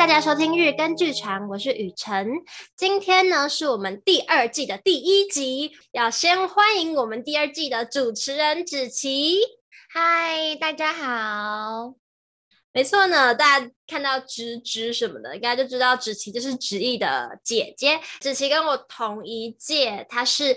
大家收听日更剧场，我是雨辰。今天呢是我们第二季的第一集，要先欢迎我们第二季的主持人子琪。嗨，大家好。没错呢，大家看到芝芝什么的，应该就知道芷琪就是芷艺的姐姐。芷琪跟我同一届，她是。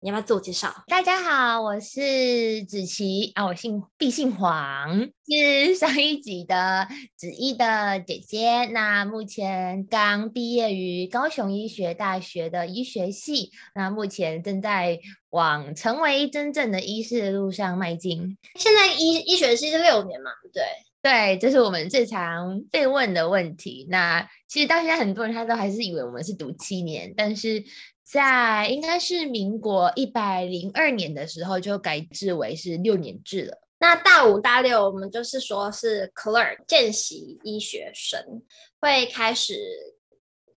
你要不要自我介绍？大家好，我是子琪啊，我姓毕姓黄，是 上一集的子艺的姐姐。那目前刚毕业于高雄医学大学的医学系，那目前正在往成为真正的医师的路上迈进。现在医医学系是六年嘛？对对，这是我们最常被问的问题。那其实到现在很多人他都还是以为我们是读七年，但是。在应该是民国一百零二年的时候，就改制为是六年制了。那大五、大六，我们就是说是 clerk 见习医学生，会开始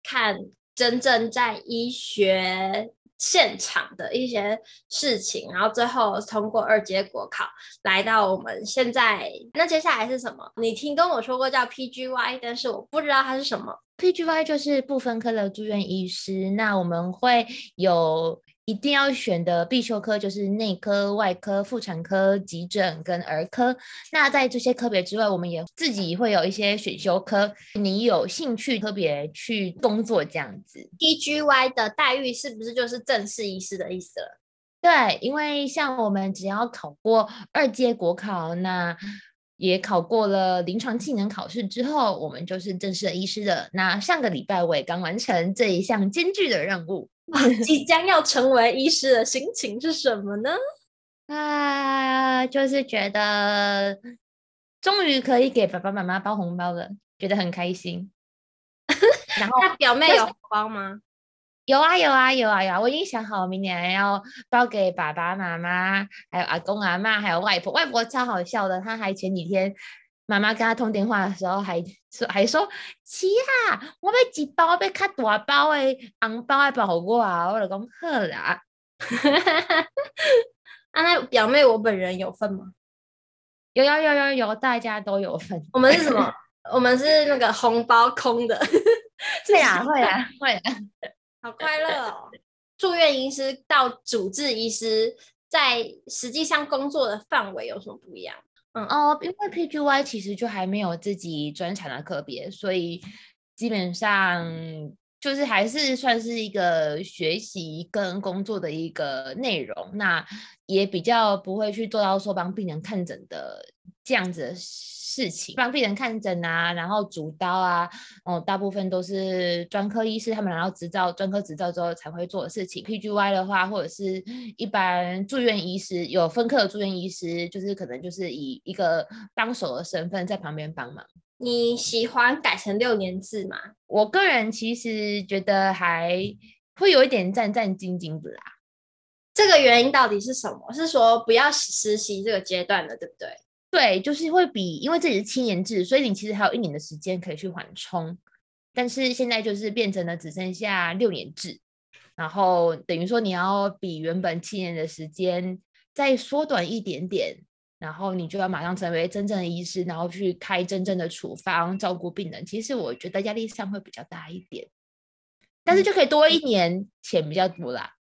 看真正在医学现场的一些事情，然后最后通过二阶国考，来到我们现在。那接下来是什么？你听跟我说过叫 PGY，但是我不知道它是什么。PGY 就是不分科的住院医师，那我们会有一定要选的必修科，就是内科、外科、妇产科、急诊跟儿科。那在这些科别之外，我们也自己会有一些选修科，你有兴趣特别去工作这样子。DGY 的待遇是不是就是正式医师的意思了？对，因为像我们只要考过二阶国考，那也考过了临床技能考试之后，我们就是正式的医师的。那上个礼拜我也刚完成这一项艰巨的任务，即将要成为医师的心情是什么呢？啊，就是觉得终于可以给爸爸妈妈包红包了，觉得很开心。然后，那表妹有红包吗？有啊有啊有啊有啊！我已经想好明年要包给爸爸妈妈，还有阿公阿妈，还有外婆。外婆超好笑的，她还前几天妈妈跟她通电话的时候还说还说：“琪啊，我要一包，我要较大包的红包来包我啊！”我就讲好啦。啊，那表妹我本人有份吗？有有有有有，大家都有份。我们是什么？我们是那个红包空的。会啊会啊会啊。好快乐哦！住院医师到主治医师，在实际上工作的范围有什么不一样？嗯哦，因为 PGY 其实就还没有自己专长的科别，所以基本上就是还是算是一个学习跟工作的一个内容。那也比较不会去做到说帮病人看诊的这样子的事情，帮病人看诊啊，然后主刀啊，哦，大部分都是专科医师他们拿到执照、专科执照之后才会做的事情。PGY 的话，或者是一般住院医师有分科的住院医师，就是可能就是以一个帮手的身份在旁边帮忙。你喜欢改成六年制吗？我个人其实觉得还会有一点战战兢兢的啦。这个原因到底是什么？是说不要实习这个阶段的，对不对？对，就是会比，因为这里是七年制，所以你其实还有一年的时间可以去缓冲。但是现在就是变成了只剩下六年制，然后等于说你要比原本七年的时间再缩短一点点，然后你就要马上成为真正的医师，然后去开真正的处方，照顾病人。其实我觉得压力上会比较大一点，但是就可以多一年，钱比较多啦。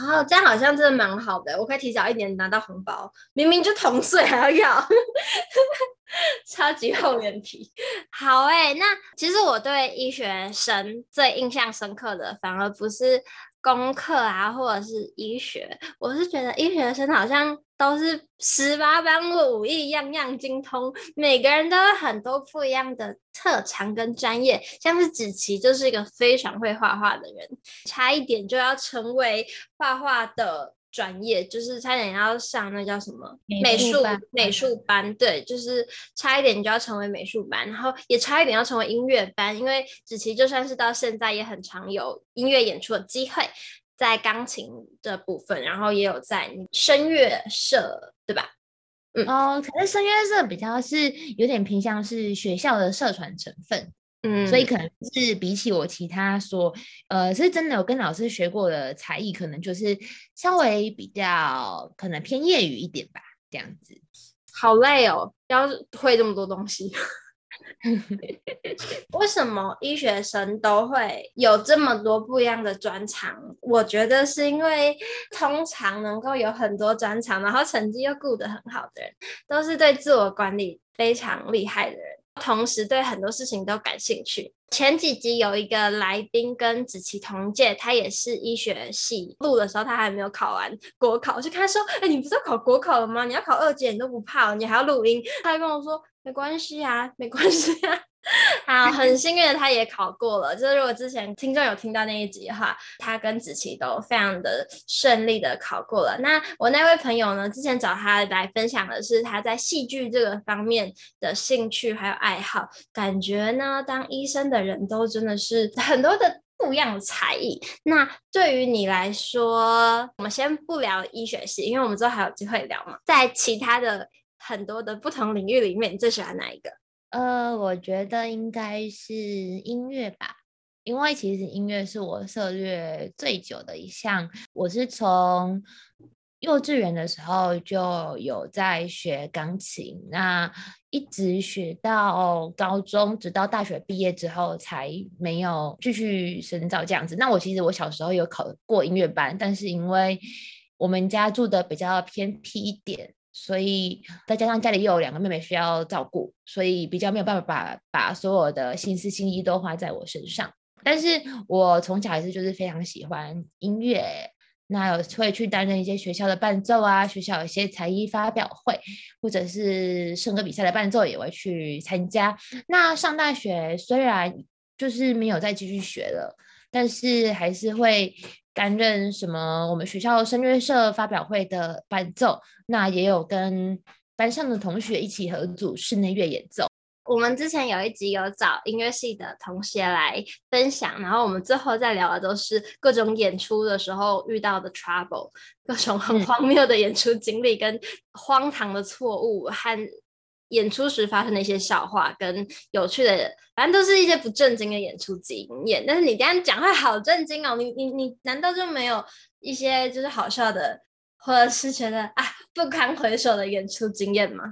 哦，这样好像真的蛮好的，我可以提早一年拿到红包，明明就同岁还要要，超级厚脸皮。好哎、那其实我对医学生最印象深刻的，反而不是功课啊，或者是医学，我是觉得医学生好像都是十八般武艺，样样精通，每个人都有很多不一样的特长跟专业。像是子琪就是一个非常会画画的人，差一点就要成为画画的专业，就是差一点要上那叫什么美术美术班，对，就是差一点就要成为美术班，然后也差一点要成为音乐班，因为子琪就算是到现在也很常有音乐演出的机会，在钢琴的部分，然后也有在声乐社，对吧？嗯哦，可是声乐社比较是有点偏向是学校的社团成分。嗯，所以可能是比起我其他说，呃，是真的有跟老师学过的才艺，可能就是稍微比较可能偏业余一点吧，这样子。好累哦，要会这么多东西。为什么医学生都会有这么多不一样的专长？我觉得是因为通常能够有很多专长，然后成绩又顾得很好的人，都是对自我管理非常厉害的人，同时对很多事情都感兴趣。前几集有一个来宾跟子琪同届，他也是医学系，录的时候他还没有考完国考，我就跟他说：“哎、你不是要考国考了吗？你要考二级，你都不怕，你还要录音？”他就跟我说。没关系啊，没关系啊。好，很幸运的他也考过了。就是如果之前听众有听到那一集的话，他跟子琪都非常的顺利的考过了。那我那位朋友呢，之前找他来分享的是他在戏剧这个方面的兴趣还有爱好。感觉呢，当医生的人都真的是 很多的不一样的才艺。那对于你来说，我们先不聊医学系，因为我们之后还有机会聊嘛，在其他的。很多的不同领域里面，你最喜欢哪一个？呃，我觉得应该是音乐吧，因为其实音乐是我涉猎最久的一项。我是从幼稚园的时候就有在学钢琴，那一直学到高中，直到大学毕业之后才没有继续深造这样子。那我其实我小时候有考过音乐班，但是因为我们家住的比较偏僻一点。所以再加上家里又有两个妹妹需要照顾，所以比较没有办法把把所有的心思心意都花在我身上。但是我从小还是就是非常喜欢音乐，那有会去担任一些学校的伴奏啊，学校有一些才艺发表会，或者是圣歌比赛的伴奏也会去参加。那上大学虽然就是没有再继续学了，但是还是会。担任什么？我们学校声乐社发表会的伴奏，那也有跟班上的同学一起合组室内乐演奏。我们之前有一集有找音乐系的同学来分享，然后我们最后再聊的都是各种演出的时候遇到的 trouble，各种很荒谬的演出经历跟荒唐的错误和。演出时发生的一些笑话跟有趣的，反正都是一些不正经的演出经验。但是你这样讲话好正经哦，你你你难道就没有一些就是好笑的，或者是觉得啊不堪回首的演出经验吗？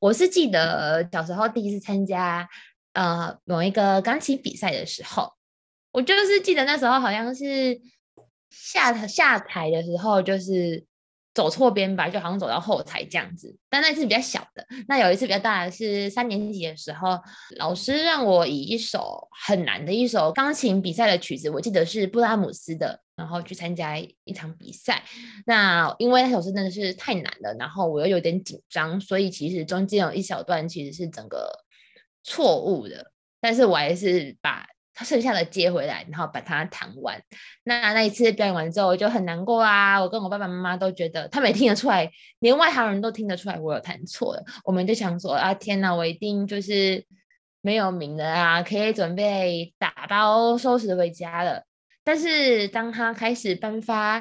我是记得小时候第一次参加呃某一个钢琴比赛的时候，我就是记得那时候好像是下下台的时候就是。走错边吧，就好像走到后台这样子。但那次比较小的，那有一次比较大的是三年级的时候，老师让我以一首很难的一首钢琴比赛的曲子，我记得是布拉姆斯的，然后去参加一场比赛。那因为那首诗真的是太难了，然后我又有点紧张，所以其实中间有一小段其实是整个错误的，但是我还是把。他剩下的接回来，然后把它弹完。那那一次表演完之后，我就很难过啊！我跟我爸爸妈妈都觉得，他们也听得出来，连外行人都听得出来我有弹错了。我们就想说啊，天哪，我一定就是没有名的啊，可以准备打包收拾回家了。但是当他开始颁发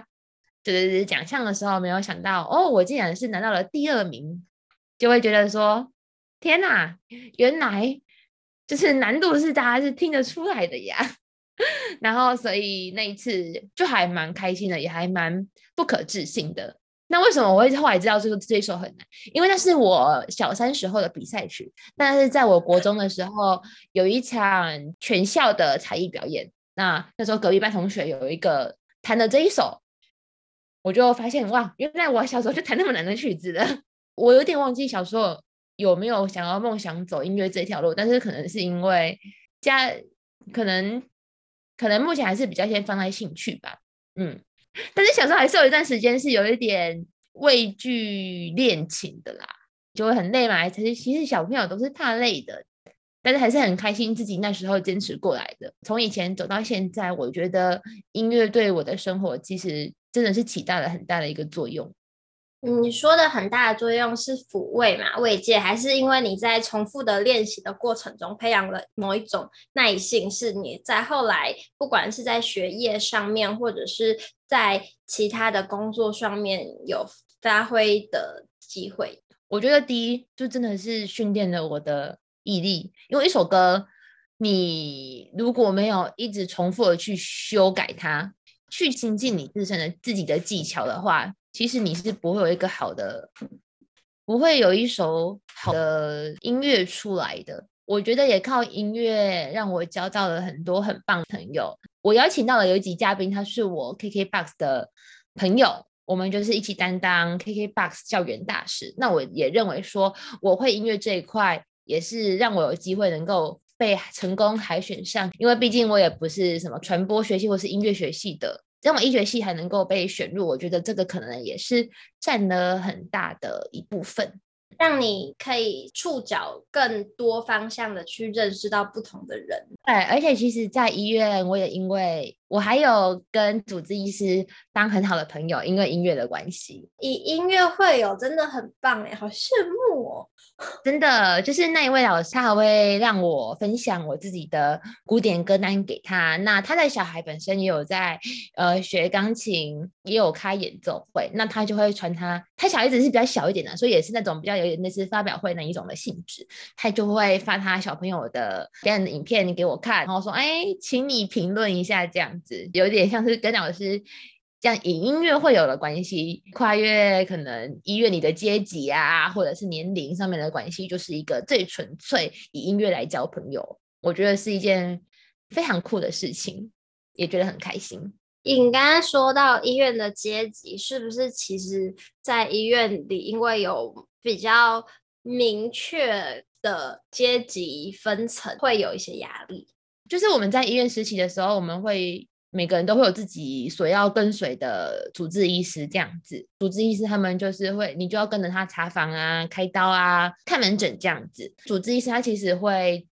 就是奖项的时候，没有想到哦，我竟然是拿到了第二名，就会觉得说，天哪，原来。就是难度是大家是听得出来的呀，然后所以那一次就还蛮开心的，也还蛮不可置信的。那为什么我会后来知道这个这一首很难？因为那是我小三时候的比赛曲，但是在我国中的时候有一场全校的才艺表演，那那时候隔壁班同学有一个弹的这一首，我就发现哇，原来我小时候就弹那么难的曲子的，我有点忘记小时候。有没有想要梦想走音乐这条路？但是可能是因为家，可能可能目前还是比较先放在兴趣吧。嗯，但是小时候还是有一段时间是有一点畏惧练琴的啦，就会很累嘛。其实其实小朋友都是怕累的，但是还是很开心自己那时候坚持过来的。从以前走到现在，我觉得音乐对我的生活其实真的是起到了很大的一个作用。你说的很大的作用是抚慰嘛，慰藉，还是因为你在重复的练习的过程中培养了某一种耐性，是你在后来不管是在学业上面，或者是在其他的工作上面有发挥的机会？我觉得第一就真的是训练了我的毅力，因为一首歌你如果没有一直重复的去修改它，去精进你自身的自己的技巧的话。其实你是不会有一个好的，不会有一首好的音乐出来的。我觉得也靠音乐让我交到了很多很棒朋友。我邀请到了有一集嘉宾，他是我 KKBOX 的朋友，我们就是一起担当 KKBOX 校园大使。那我也认为说，我会音乐这一块，也是让我有机会能够被成功海选上，因为毕竟我也不是什么传播学系或是音乐学系的。这么医学系还能够被选入，我觉得这个可能也是占了很大的一部分。让你可以触角更多方向的去认识到不同的人。对，而且其实，在医院我也因为我还有跟主治医师当很好的朋友，因为音乐的关系。以音乐会友真的很棒哎，好羡慕哦！真的，就是那一位老师，他还会让我分享我自己的古典歌单给他。那他的小孩本身也有在呃学钢琴，也有开演奏会，那他就会传他。他小孩子是比较小一点的，所以也是那种比较有点类似发表会那一种的性质。他就会发他小朋友的表演的影片给我看，然后说：“哎，请你评论一下。”这样子有点像是跟老师。像以音乐会有的关系，跨越可能医院里的阶级啊，或者是年龄上面的关系，就是一个最纯粹以音乐来交朋友，我觉得是一件非常酷的事情，也觉得很开心。你刚刚说到医院的阶级，是不是其实在医院里，因为有比较明确的阶级分层，会有一些压力？就是我们在医院实习的时候，我们会。每个人都会有自己所要跟随的主治医师，这样子，主治医师他们就是会，你就要跟着他查房啊、开刀啊、看门诊这样子。主治医师他其实会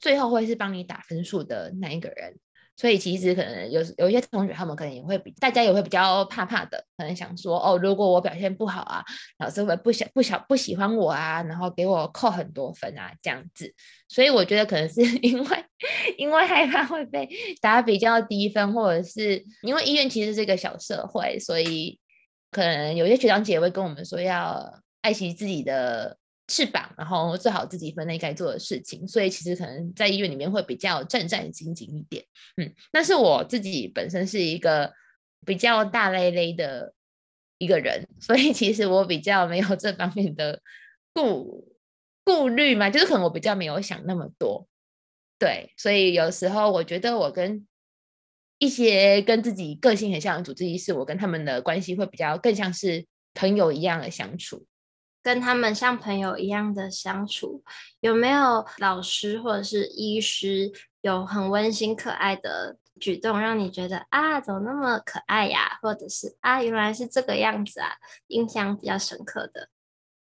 最后会是帮你打分数的那一个人。所以其实可能有有一些同学，他们可能也会比大家也会比较怕怕的，可能想说哦，如果我表现不好啊，老师会不想不想不喜欢我啊，然后给我扣很多分啊这样子。所以我觉得可能是 因为因为害怕会被打比较低分，或者是因为医院其实是一个小社会，所以可能有些学长姐会跟我们说要爱惜自己的。翅膀，然后做好自己分内该做的事情，所以其实可能在医院里面会比较战战兢兢一点，嗯，但是我自己本身是一个比较大咧咧的一个人，所以其实我比较没有这方面的顾顾虑嘛，就是可能我比较没有想那么多，对，所以有时候我觉得我跟一些跟自己个性很像的主治医师，我跟他们的关系会比较更像是朋友一样的相处。跟他们像朋友一样的相处，有没有老师或者是医师有很温馨可爱的举动，让你觉得啊，怎么那么可爱呀？或者是啊，原来是这个样子啊，印象比较深刻的。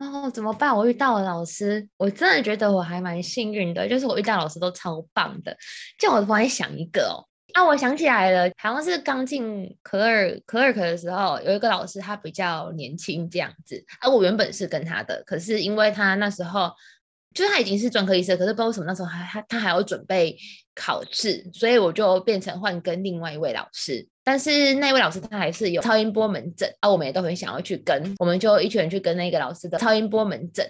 哦，怎么办？我遇到了老师，我真的觉得我还蛮幸运的，就是我遇到老师都超棒的。就我突然想一个哦。啊，我想起来了，好像是刚进可尔可尔可的时候，有一个老师，他比较年轻这样子。啊，我原本是跟他的，可是因为他那时候就是他已经是专科医生，可是不知道为什么那时候还他他还要准备考试，所以我就变成换跟另外一位老师。但是那位老师他还是有超音波门诊啊，我们也都很想要去跟，我们就一群人去跟那个老师的超音波门诊。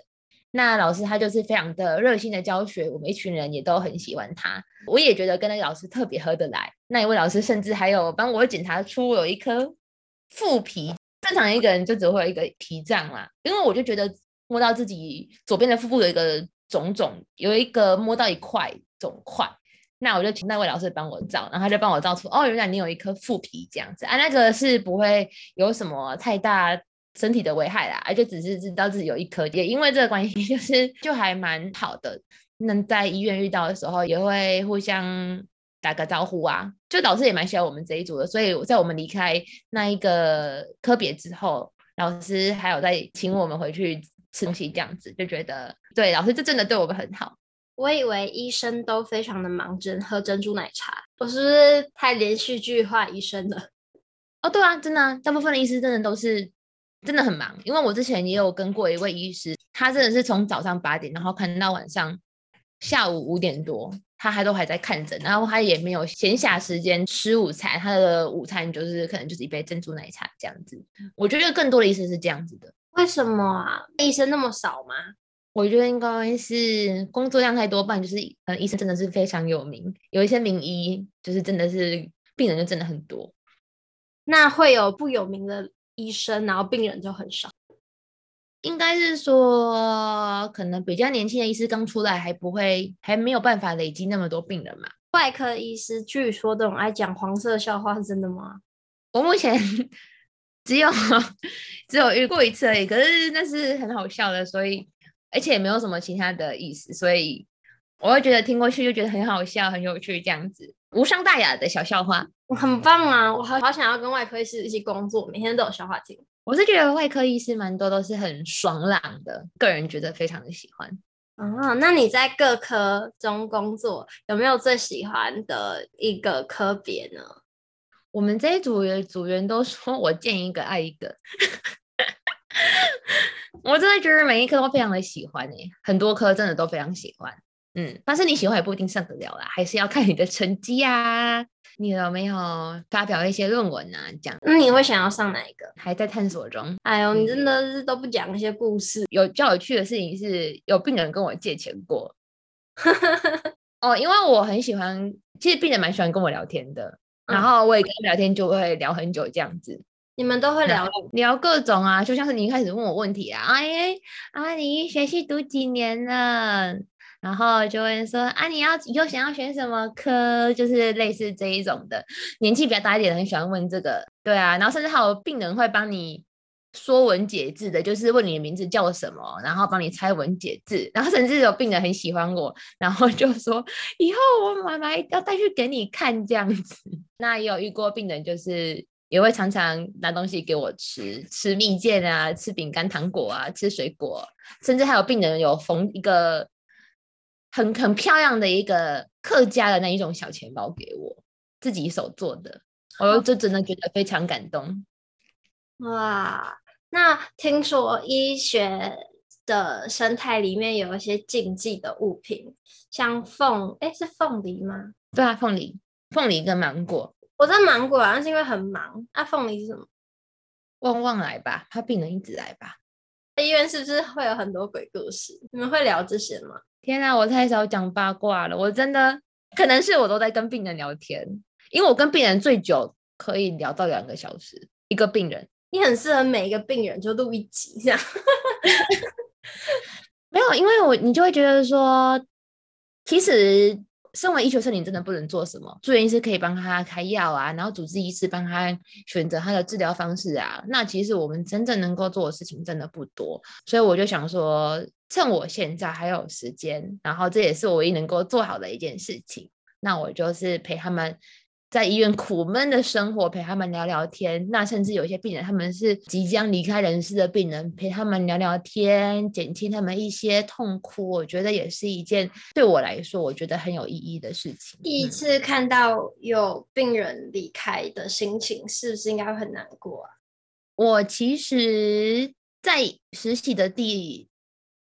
那老师他就是非常的热心的教学，我们一群人也都很喜欢他。我也觉得跟那个老师特别合得来。那一位老师甚至还有帮我检查出我有一颗腹皮，正常一个人就只会有一个脾脏啦。因为我就觉得摸到自己左边的腹部有一个肿肿，有一个摸到一块肿块。那我就请那位老师帮我照，然后他就帮我照出哦，原来你有一颗腹皮这样子啊，那个是不会有什么太大。身体的危害啦，而且只是知道自己有一颗，也因为这个关系，就是就还蛮好的。能在医院遇到的时候，也会互相打个招呼啊。就老师也蛮喜欢我们这一组的，所以在我们离开那一个科别之后，老师还有在请我们回去吃东西，这样子就觉得对老师这真的对我们很好。我以为医生都非常的忙，只喝珍珠奶茶。我是不是太连续剧化医生了？哦，对啊，真的啊，大部分的医师真的都是。真的很忙，因为我之前也有跟过一位医师，他真的是从早上八点，然后看到晚上下午五点多，他还都还在看诊，然后他也没有闲暇时间吃午餐，他的午餐就是可能就是一杯珍珠奶茶这样子。我觉得更多的医生是这样子的，为什么啊？医生那么少吗？我觉得应该是工作量太多，不然就是嗯，医生真的是非常有名，有一些名医就是真的是病人就真的很多，那会有不有名的医生，然后病人就很少。应该是说，可能比较年轻的医师刚出来，还不会，还没有办法累积那么多病人嘛。外科医师据说都很爱讲黄色笑话，是真的吗？我目前 只有只有遇过一次而已，可是那是很好笑的，所以而且也没有什么其他的意思，所以我会觉得听过去就觉得很好笑、很有趣，这样子无伤大雅的小笑话，很棒啊！我好好想要跟外科医师一起工作，每天都有笑话听。我是觉得外科医师蛮多都是很爽朗的，个人觉得非常的喜欢。哦，那你在各科中工作，有没有最喜欢的一个科别呢？我们这一组的组员都说我见一个爱一个，我真的觉得每一科都非常的喜欢诶，很多科真的都非常喜欢。嗯，但是你喜欢也不一定上得了啦，还是要看你的成绩啊。你有没有发表一些论文啊？讲，那你会想要上哪一个？还在探索中。哎呦，你真的是都不讲一些故事。有较有趣的事情是，有病人跟我借钱过。哦，因为我很喜欢，其实病人蛮喜欢跟我聊天的，嗯、然后我也跟他聊天就会聊很久这样子。你们都会聊聊各种啊，就像是你一开始问我问题啊，哎，啊，你学习读几年了？然后就会说啊，你要以后想要选什么科？就是类似这一种的，年纪比较大一点的很喜欢问这个，对啊。然后甚至还有病人会帮你说文解字的，就是问你的名字叫什么，然后帮你猜文解字。然后甚至有病人很喜欢我，然后就说以后我妈妈要带去给你看这样子。那也有遇过病人，就是也会常常拿东西给我吃，吃蜜饯啊，吃饼干、糖果啊，吃水果，甚至还有病人有缝一个。很很漂亮的一个客家的那一种小钱包给我，自己手做的，我就真的觉得非常感动。哇，那听说医学的生态里面有一些禁忌的物品，像凤，哎，是凤梨吗？对啊，凤梨，凤梨跟芒果。我在芒果好像是因为很忙，那、啊、凤梨是什么？旺旺来吧，怕病人一直来吧。医院是不是会有很多鬼故事？你们会聊这些吗？天啊，我太少讲八卦了。我真的可能是我都在跟病人聊天，因为我跟病人最久可以聊到两个小时。一个病人，你很适合每一个病人就录一集这样。没有，因为我你就会觉得说，其实。身为医学生，你真的不能做什么。住院医师可以帮他开药啊，然后主治医师帮他选择他的治疗方式啊。那其实我们真正能够做的事情真的不多，所以我就想说，趁我现在还有时间，然后这也是我唯一能够做好的一件事情，那我就是陪他们。在医院苦闷的生活，陪他们聊聊天。那甚至有些病人，他们是即将离开人世的病人，陪他们聊聊天，减轻他们一些痛苦。我觉得也是一件对我来说，我觉得很有意义的事情。第一次看到有病人离开的心情，是不是应该会很难过啊？我其实，在实习的第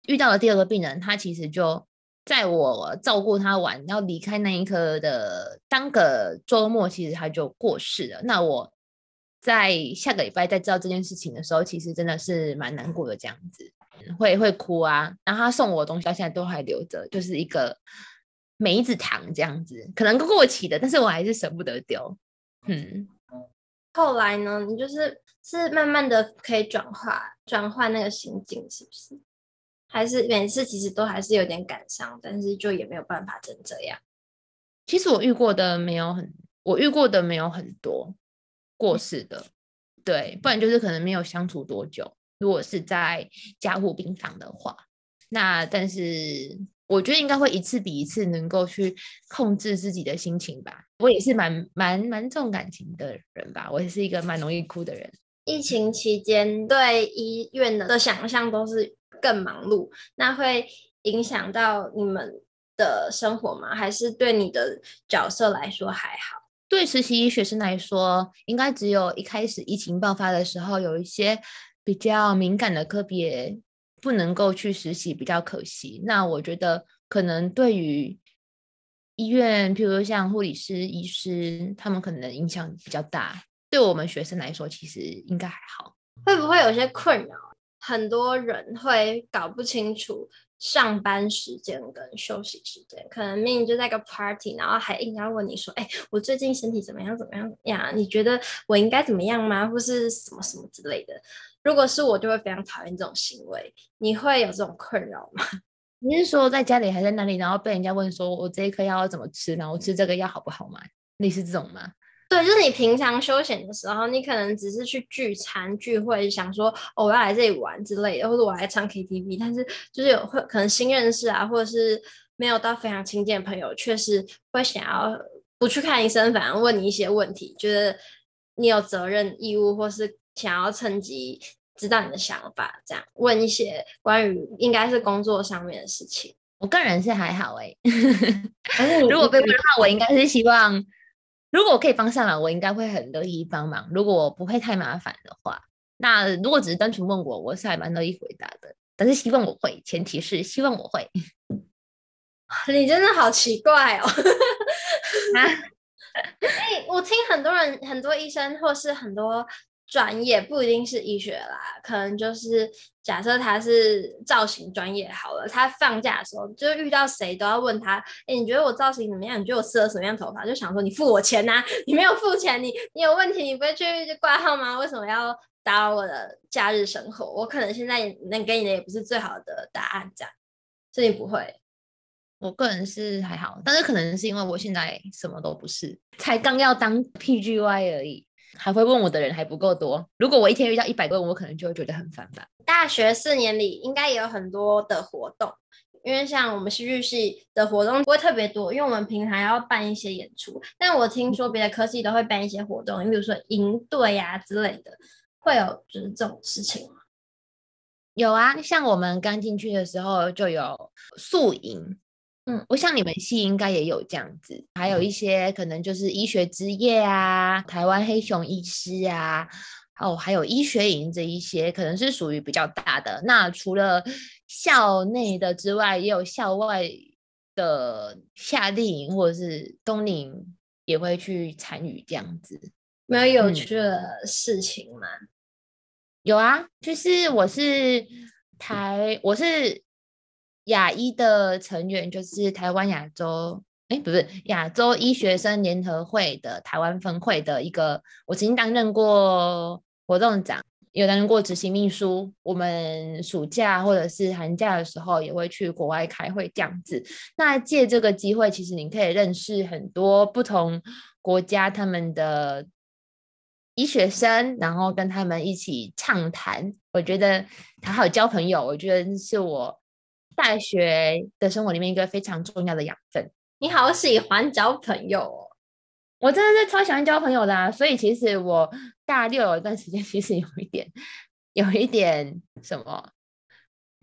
遇到的第二个病人，他其实就。在我照顾他完要离开那一刻的当个周末，其实他就过世了。那我在下个礼拜再知道这件事情的时候，其实真的是蛮难过的，这样子会会哭啊。然后他送我的东西到现在都还留着，就是一个梅子糖这样子，可能过期的，但是我还是舍不得丢。嗯，后来呢，你就是是慢慢的可以转化转换那个心境，是不是？还是每次其实都还是有点感伤，但是就也没有办法成这样。其实我遇过的没有很，我遇过的没有很多过世的，嗯、对，不然就是可能没有相处多久。如果是在加护病房的话，那但是我觉得应该会一次比一次能够去控制自己的心情吧。我也是蛮蛮蛮重感情的人吧，我也是一个蛮容易哭的人。疫情期间对医院的想象都是。更忙碌，那会影响到你们的生活吗？还是对你的角色来说还好？对实习医学生来说，应该只有一开始疫情爆发的时候，有一些比较敏感的个别不能够去实习，比较可惜。那我觉得可能对于医院，譬如像护理师、医师，他们可能影响比较大。对我们学生来说，其实应该还好。会不会有些困扰？很多人会搞不清楚上班时间跟休息时间，可能明明就在个 party，然后还硬要问你说：“哎，我最近身体怎么样？怎么样呀？你觉得我应该怎么样吗？或是什么什么之类的？”如果是我，就会非常讨厌这种行为。你会有这种困扰吗？你是说在家里还在哪里，然后被人家问说我这一颗药要怎么吃，然后吃这个药好不好吗？类似这种吗？对，就是你平常休闲的时候，你可能只是去聚餐聚会，想说哦，我要来这里玩之类的，或者我来唱 KTV，但是就是有会可能新认识啊，或者是没有到非常亲近的朋友，确实会想要不去看医生，反而问你一些问题，觉得你有责任义务，或是想要趁机知道你的想法，这样问一些关于应该是工作上面的事情。我个人是还好哎、欸，如果被问的话，我应该是希望。如果我可以帮上忙，我应该会很乐意帮忙。如果我不会太麻烦的话，那如果只是单纯问我，我是还蛮乐意回答的。但是希望我会，前提是希望我会。你真的好奇怪哦！哎、啊，我听很多人、很多医生或是很多。专业不一定是医学啦，可能就是假设他是造型专业好了，他放假的时候就遇到谁都要问他，哎，你觉得我造型怎么样？你觉得我适合什么样头发？就想说你付我钱呐、你没有付钱，你你有问题，你不会去挂号吗？为什么要打扰我的假日生活？我可能现在能给你的也不是最好的答案，这样，所以不会。我个人是还好，但是可能是因为我现在什么都不是，才刚要当 PGY 而已。还会问我的人还不够多。如果我一天遇到一百个人，我可能就会觉得很烦烦。大学四年里应该也有很多的活动，因为像我们戏剧系的活动不会特别多，因为我们平常要办一些演出。但我听说别的科系都会办一些活动，你比如说营队呀之类的，会有就是这种事情吗？有啊，像我们刚进去的时候就有宿营。嗯，我想你们系应该也有这样子，还有一些可能就是医学之夜啊，台湾黑熊医师啊，哦，还有医学营这一些，可能是属于比较大的。那除了校内的之外，也有校外的夏令营或者是冬令营也会去参与这样子。没有有趣的事情吗？嗯，有啊，就是我是台，我是。亚医的成员就是台湾亚洲，哎，不是亚洲医学生联合会的台湾分会的一个，我曾经担任过活动长，有担任过执行秘书。我们暑假或者是寒假的时候也会去国外开会这样子。那借这个机会，其实你可以认识很多不同国家他们的医学生，然后跟他们一起畅谈。我觉得还好交朋友，我觉得是我。大学的生活里面一个非常重要的养分。你好喜欢交朋友哦，我真的是超喜欢交朋友的啊！所以其实我大六有一段时间，其实有一点，有一点什么，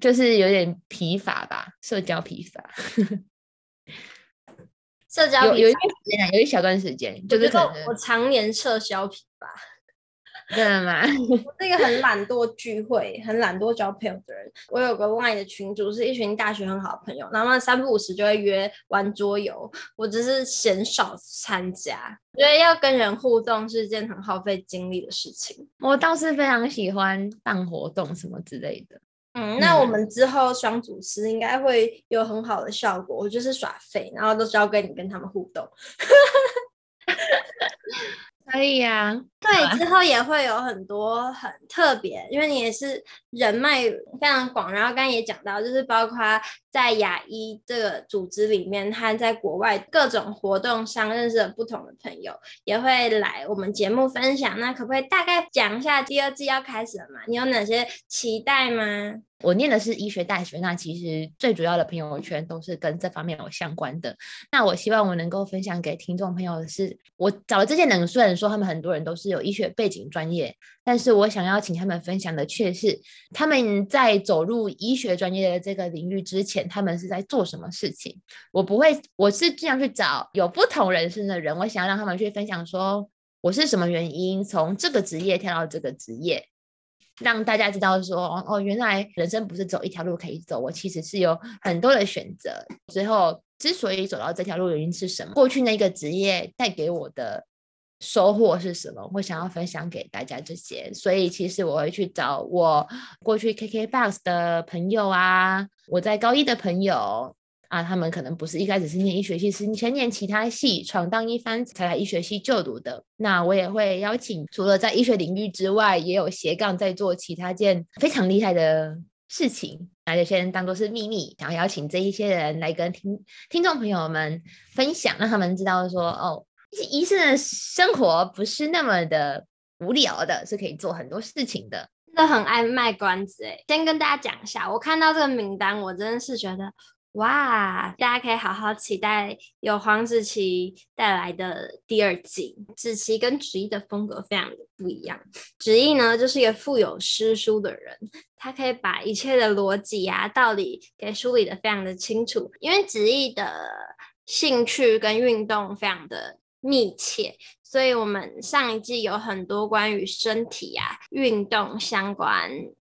就是有点疲乏吧，社交疲乏。社交疲乏，有有一段时间，有一小段时间，就是可能我常年社交疲乏。真的吗？我是一个很懒惰聚会、很懒惰交朋友的人。我有个 LINE 的群主，是一群大学很好的朋友，然后三不五时就会约玩桌游。我只是嫌少参加，觉得要跟人互动是件很耗费精力的事情。我倒是非常喜欢办活动什么之类的。嗯，那我们之后双主持应该会有很好的效果。我就是耍废，然后都交给你跟他们互动。可以呀、啊，对，之后也会有很多很特别，因为你也是人脉非常广。然后刚刚也讲到，就是包括在亚医这个组织里面，他在国外各种活动上认识了不同的朋友，也会来我们节目分享。那可不可以大概讲一下第二季要开始了嘛？你有哪些期待吗？我念的是医学大学，那其实最主要的朋友圈都是跟这方面有相关的。那我希望我能够分享给听众朋友的是，我找了这些人，虽然说他们很多人都是有医学背景专业，但是我想要请他们分享的却是他们在走入医学专业的这个领域之前，他们是在做什么事情。我不会，我是这样去找有不同人生的人，我想要让他们去分享说，我是什么原因从这个职业跳到这个职业。让大家知道说哦，原来人生不是走一条路可以走，我其实是有很多的选择。最后之所以走到这条路，原因是什么？过去那个职业带给我的收获是什么？我想要分享给大家这些。所以其实我会去找我过去 KKBOX 的朋友啊，我在高一的朋友。啊，他们可能不是一开始是念医学系，是先念其他系，闯荡一番才来医学系就读的。那我也会邀请，除了在医学领域之外，也有斜杠在做其他件非常厉害的事情，那就先当做是秘密，想要邀请这一些人来跟听听众朋友们分享，让他们知道说，哦，医生的生活不是那么的无聊的，是可以做很多事情的。真的很爱卖关子诶，先跟大家讲一下，我看到这个名单，我真的是觉得。哇，大家可以好好期待由黄子琪带来的第二季。子琪跟芷逸的风格非常的不一样。芷逸呢，就是一个腹有诗书的人，他可以把一切的逻辑啊、道理给梳理得非常的清楚。因为芷逸的兴趣跟运动非常的密切，所以我们上一季有很多关于身体啊、运动相关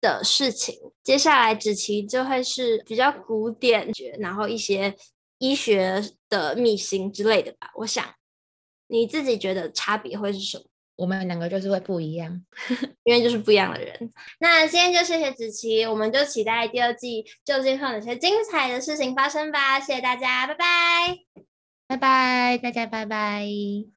的事情，接下来子琪就会是比较古典，然后一些医学的秘辛之类的吧。我想你自己觉得差别会是什么？我们两个就是会不一样，因为就是不一样的人。那今天就谢谢子琪，我们就期待第二季究竟会有哪些精彩的事情发生吧。谢谢大家，拜拜，拜拜，大家拜拜。